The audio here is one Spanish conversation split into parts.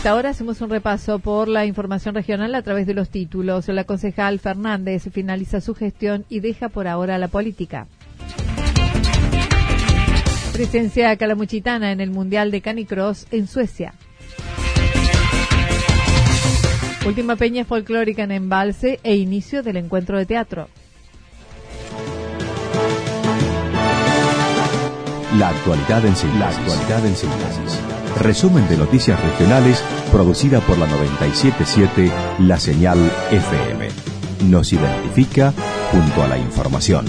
Esta hora hacemos un repaso por la información regional a través de los títulos. La concejal Fernández finaliza su gestión y deja por ahora la política. Presencia calamuchitana en el Mundial de Canicross en Suecia. Última peña folclórica en embalse e inicio del encuentro de teatro. La actualidad en síntesis. La actualidad en síntesis. Resumen de noticias regionales producida por la 977 La Señal FM. Nos identifica junto a la información.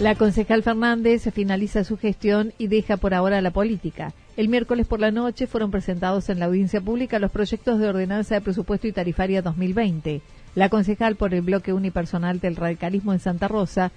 La concejal Fernández finaliza su gestión y deja por ahora la política. El miércoles por la noche fueron presentados en la audiencia pública los proyectos de ordenanza de presupuesto y tarifaria 2020. La concejal por el bloque unipersonal del radicalismo en Santa Rosa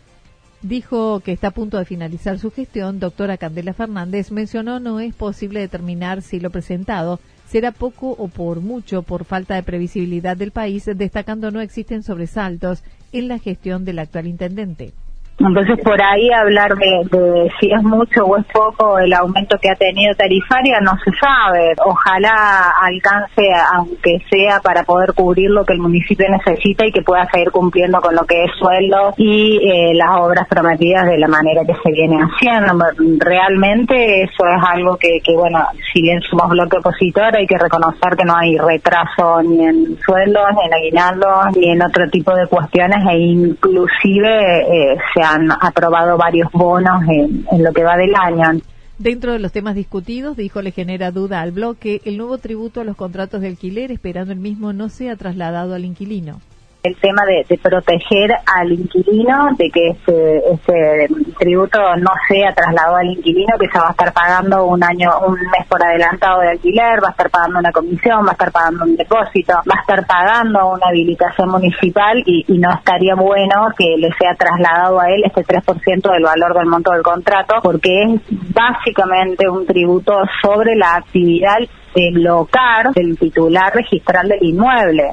dijo que está a punto de finalizar su gestión. Doctora Candela Fernández mencionó no es posible determinar si lo presentado será poco o por mucho por falta de previsibilidad del país, destacando no existen sobresaltos en la gestión del actual intendente. Entonces, por ahí hablar de, si es mucho o es poco el aumento que ha tenido tarifaria no se sabe. Ojalá alcance, aunque sea para poder cubrir lo que el municipio necesita y que pueda seguir cumpliendo con lo que es sueldo y eh, las obras prometidas de la manera que se viene haciendo. Realmente eso es algo que, que, bueno, si bien somos bloque opositor, hay que reconocer que no hay retraso ni en sueldos, ni en aguinaldos, ni en otro tipo de cuestiones e inclusive eh, se han aprobado varios bonos en, lo que va del año. Dentro de los temas discutidos, dijo, le genera duda al bloque el nuevo tributo a los contratos de alquiler, esperando el mismo no sea trasladado al inquilino el tema de, proteger al inquilino, de que ese, ese, tributo no sea trasladado al inquilino, que se va a estar pagando un año, un mes por adelantado de alquiler, va a estar pagando una comisión, va a estar pagando un depósito, va a estar pagando una habilitación municipal y, y no estaría bueno que le sea trasladado a él este 3% del valor del monto del contrato, porque es básicamente un tributo sobre la actividad del local del titular registral del inmueble.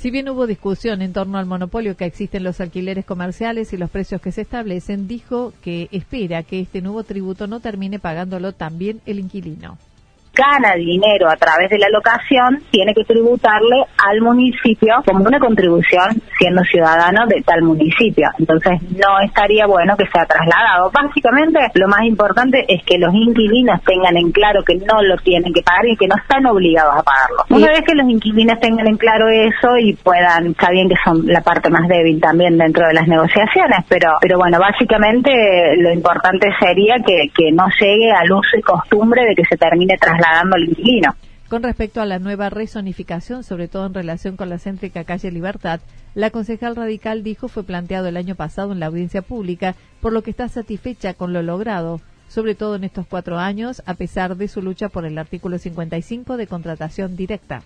Si bien hubo discusión en torno al monopolio que existen los alquileres comerciales y los precios que se establecen, dijo que espera que este nuevo tributo no termine pagándolo también el inquilino gana dinero a través de la locación, tiene que tributarle al municipio como una contribución siendo ciudadano de tal municipio. Entonces no estaría bueno que sea trasladado. Básicamente lo más importante es que los inquilinos tengan en claro que no lo tienen que pagar y que no están obligados a pagarlo. Una vez que los inquilinos tengan en claro eso y puedan, está bien que son la parte más débil también dentro de las negociaciones, pero, pero bueno, básicamente lo importante sería que, que no llegue al uso y costumbre de que se termine trasladando Con respecto a la nueva rezonificación, sobre todo en relación con la céntrica calle Libertad, la concejal radical dijo fue planteado el año pasado en la audiencia pública, por lo que está satisfecha con lo logrado, sobre todo en estos cuatro años, a pesar de su lucha por el artículo 55 de contratación directa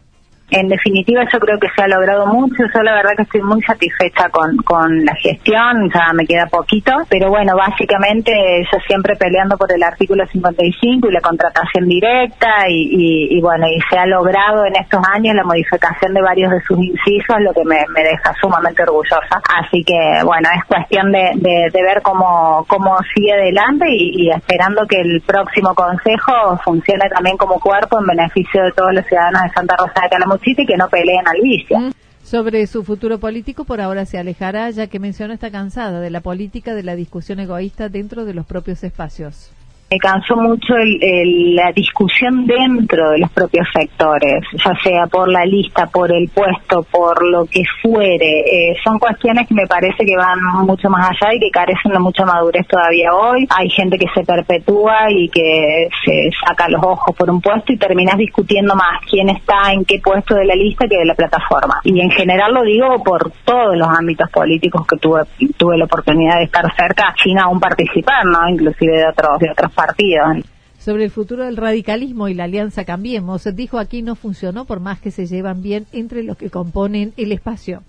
en definitiva yo creo que se ha logrado mucho, yo la verdad que estoy muy satisfecha con, con la gestión, ya me queda poquito, pero bueno, básicamente yo siempre peleando por el artículo 55 y la contratación directa y, y, bueno, y se ha logrado en estos años la modificación de varios de sus incisos, lo que me, deja sumamente orgullosa. Así que bueno, es cuestión de, de, ver cómo, cómo sigue adelante y, y esperando que el próximo consejo funcione también como cuerpo en beneficio de todos los ciudadanos de Santa Rosa de Calamuchita que no peleen al vicio. Mm. Sobre su futuro político, por ahora se alejará, ya que menciona está cansada de la política de la discusión egoísta dentro de los propios espacios me cansó mucho el, la discusión dentro de los propios sectores, ya sea por la lista, por el puesto, por lo que fuere. Eh, son cuestiones que me parece que van mucho más allá y que carecen de mucha madurez todavía hoy. Hay gente que se perpetúa y que se saca los ojos por un puesto y terminas discutiendo más quién está en qué puesto de la lista que de la plataforma. Y en general lo digo por todos los ámbitos políticos que tuve tuve la oportunidad de estar cerca sin aún participar, ¿no? Inclusive de otros de otros sobre el futuro del radicalismo y la alianza Cambiemos, dijo aquí no funcionó por más que se llevan bien entre los que componen el espacio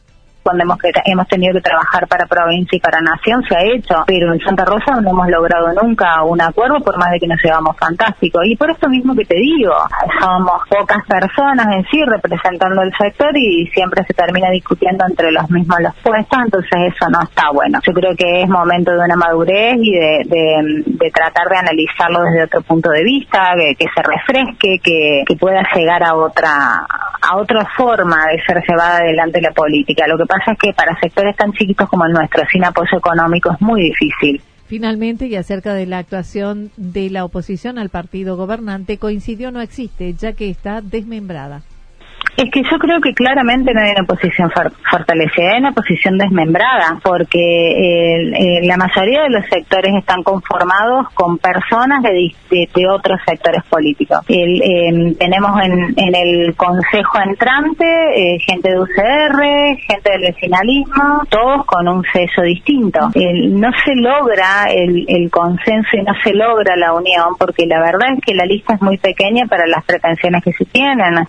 cuando hemos, hemos tenido que trabajar para provincia y para nación se ha hecho, pero en Santa Rosa no hemos logrado nunca un acuerdo por más de que nos llevamos fantástico. Y por esto mismo que te digo, somos pocas personas en sí representando el sector y siempre se termina discutiendo entre los mismos los puestos, entonces eso no está bueno. Yo creo que es momento de una madurez y de, tratar de analizarlo desde otro punto de vista, que, se refresque, que, que pueda llegar a otra a otra forma de ser llevada adelante la política. Lo que pasa es que para sectores tan chiquitos como el nuestro, sin apoyo económico, es muy difícil. Finalmente, y acerca de la actuación de la oposición al partido gobernante, coincidió no existe, ya que está desmembrada. Es que yo creo que claramente no hay una posición fortalecida, hay una posición desmembrada, porque eh, la mayoría de los sectores están conformados con personas de, otros sectores políticos. Em, tenemos en, el consejo entrante eh, gente de UCR, gente del vecinalismo, todos con un sello distinto. no se logra el, el consenso y no se logra la unión, porque la verdad es que la lista es muy pequeña para las pretensiones que se tienen.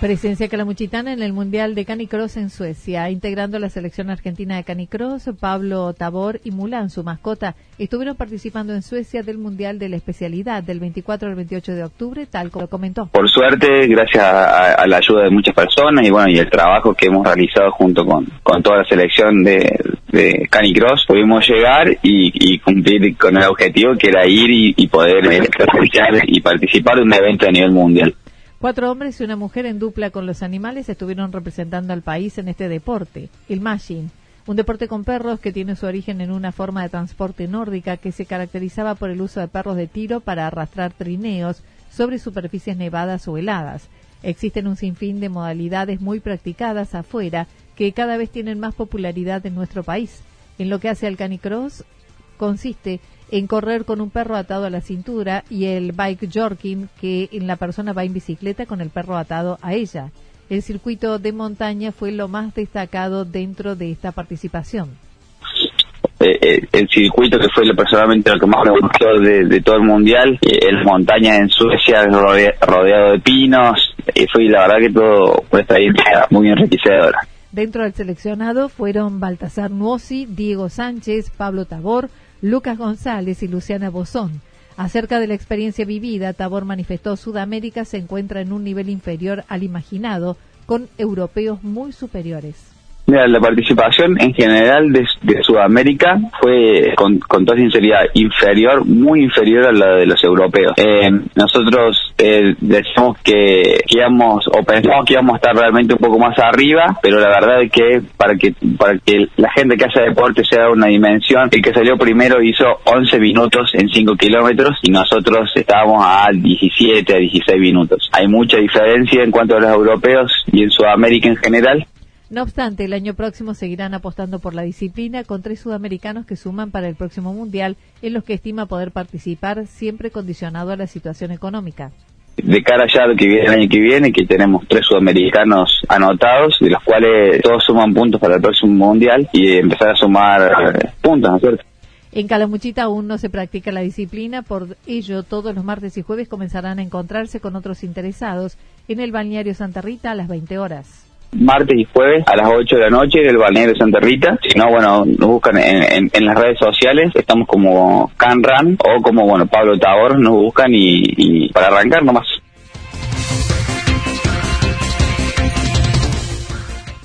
Presencia calamuchitana en el Mundial de Canicross en Suecia, integrando la selección argentina de Canicross, Pablo Tabor y Mulan, su mascota, estuvieron participando en Suecia del Mundial de la especialidad del 24 al 28 de octubre, tal como comentó. Por suerte, gracias a, la ayuda de muchas personas y bueno, y el trabajo que hemos realizado junto con, con toda la selección de, de Canicross, pudimos llegar y, cumplir con el objetivo que era ir y, y poder y participar de un evento a nivel mundial. Cuatro hombres y una mujer en dupla con los animales estuvieron representando al país en este deporte, el mashing, un deporte con perros que tiene su origen en una forma de transporte nórdica que se caracterizaba por el uso de perros de tiro para arrastrar trineos sobre superficies nevadas o heladas. Existen un sinfín de modalidades muy practicadas afuera que cada vez tienen más popularidad en nuestro país. En lo que hace al canicross consiste en correr con un perro atado a la cintura y el bike jorking que en la persona va en bicicleta con el perro atado a ella. El circuito de montaña fue lo más destacado dentro de esta participación. Eh, eh, el circuito que fue personalmente lo que más me gustó de, todo el mundial, eh, el montaña en Suecia rodeado de pinos, fue la verdad que todo fue esta muy enriquecedora. Dentro del seleccionado fueron Baltasar Nuosi, Diego Sánchez, Pablo Tabor, Lucas González y Luciana Bozón. Acerca de la experiencia vivida, Tabor manifestó Sudamérica se encuentra en un nivel inferior al imaginado, con europeos muy superiores. Mira, la participación en general de, Sudamérica fue, con, toda sinceridad, inferior, muy inferior a la de los europeos. Eh, nosotros eh, decimos que, íbamos, o pensamos que íbamos a estar realmente un poco más arriba, pero la verdad es que para que para que la gente que hace deporte se da una dimensión, el que salió primero hizo 11 minutos en 5 kilómetros y nosotros estábamos a 17, a 16 minutos. Hay mucha diferencia en cuanto a los europeos y en Sudamérica en general. No obstante, el año próximo seguirán apostando por la disciplina con tres sudamericanos que suman para el próximo Mundial, en los que estima poder participar siempre condicionado a la situación económica. De cara ya lo que viene el año que viene, que tenemos tres sudamericanos anotados, de los cuales todos suman puntos para el próximo Mundial y empezar a sumar eh, puntos, ¿no es cierto? En Calamuchita aún no se practica la disciplina, por ello todos los martes y jueves comenzarán a encontrarse con otros interesados en el balneario Santa Rita a las 20 horas martes y jueves a las 8 de la noche en el balneario Santa Rita. Si no, bueno, nos buscan en, las redes sociales. Estamos como CanRan o como, bueno, Pablo Tabor. Nos buscan y, y para arrancar nomás.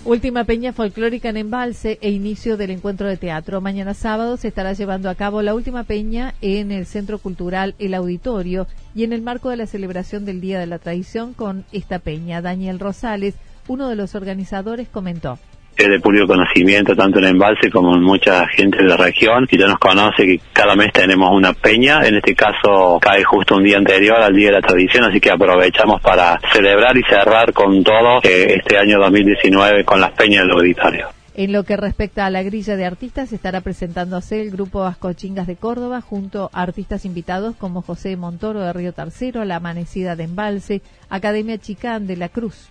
Última peña folclórica en Embalse e inicio del encuentro de teatro. Mañana sábado se estará llevando a cabo la última peña en el Centro Cultural El Auditorio y en el marco de la celebración del Día de la Tradición con esta peña. Daniel Rosales, uno de los organizadores, comentó. Es de público conocimiento tanto en Embalse como en mucha gente de la región y ya nos conoce que cada mes tenemos una peña, en este caso cae justo un día anterior al Día de la Tradición, así que aprovechamos para celebrar y cerrar con todo eh, este año 2019 con las peñas del auditorio. En lo que respecta a la grilla de artistas, estará presentándose el grupo Ascochingas de Córdoba junto a artistas invitados como José Montoro de Río Tercero, La Amanecida de Embalse, Academia Chicán de la Cruz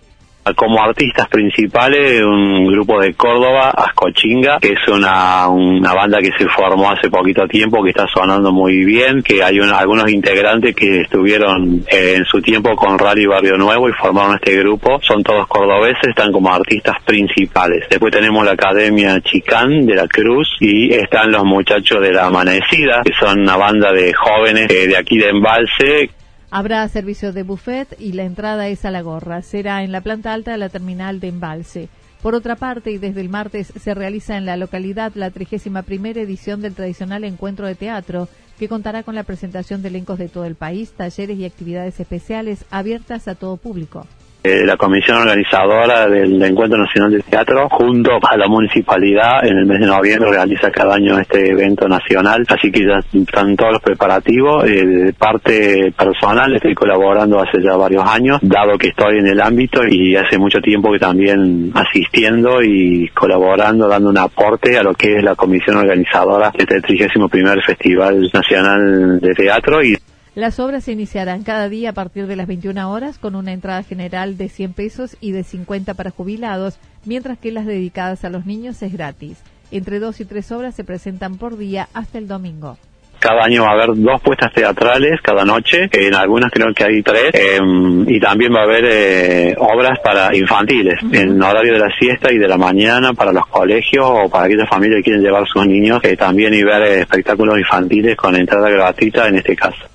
como artistas principales un grupo de Córdoba, Ascochinga, que es una, una banda que se formó hace poquito tiempo, que está sonando muy bien, que hay algunos integrantes que estuvieron eh, en su tiempo con Rally Barrio Nuevo y formaron este grupo, son todos cordobeses, están como artistas principales. Después tenemos la Academia Chicán de la Cruz y están los muchachos de la Amanecida, que son una banda de jóvenes eh, de aquí de Embalse, Habrá servicio de buffet y la entrada es a la gorra. Será en la planta alta de la terminal de embalse. Por otra parte, y desde el martes se realiza en la localidad la 31 edición del tradicional encuentro de teatro, que contará con la presentación de elencos de todo el país, talleres y actividades especiales abiertas a todo público. Eh, la comisión organizadora del Encuentro Nacional de Teatro, junto a la municipalidad, en el mes de noviembre realiza cada año este evento nacional, así que ya están todos los preparativos. Eh, de parte personal estoy colaborando hace ya varios años, dado que estoy en el ámbito y hace mucho tiempo que también asistiendo y colaborando, dando un aporte a lo que es la comisión organizadora de este 31 Festival Nacional de Teatro y las obras se iniciarán cada día a partir de las 21 horas con una entrada general de 100 pesos y de 50 para jubilados, mientras que las dedicadas a los niños es gratis. Entre dos y tres obras se presentan por día hasta el domingo. Cada año va a haber dos puestas teatrales cada noche, en algunas creo que hay tres, em, y también va a haber eh, obras para infantiles, en horario de la siesta y de la mañana para los colegios o para aquellas familias que quieren llevar a sus niños eh, también y ver eh, espectáculos infantiles con entrada gratuita en este caso.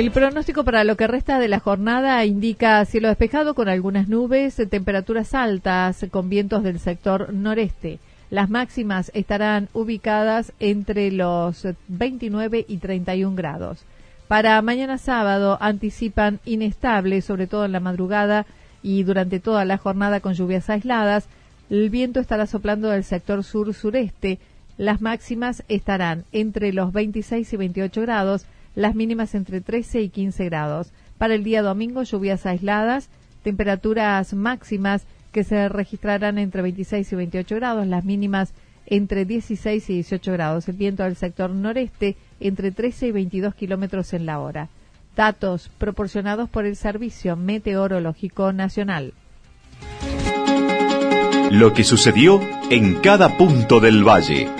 El pronóstico para lo que resta de la jornada indica cielo despejado con algunas nubes, temperaturas altas con vientos del sector noreste. Las máximas estarán ubicadas entre los 29 y 31 grados. Para mañana sábado anticipan inestable, sobre todo en la madrugada y durante toda la jornada con lluvias aisladas. El viento estará soplando del sector sur-sureste. Las máximas estarán entre los 26 y 28 grados las mínimas entre 13 y 15 grados. Para el día domingo, lluvias aisladas, temperaturas máximas que se registrarán entre 26 y 28 grados, las mínimas entre 16 y 18 grados. El viento del sector noreste entre 13 y 22 kilómetros en la hora. Datos proporcionados por el Servicio Meteorológico Nacional. Lo que sucedió en cada punto del valle.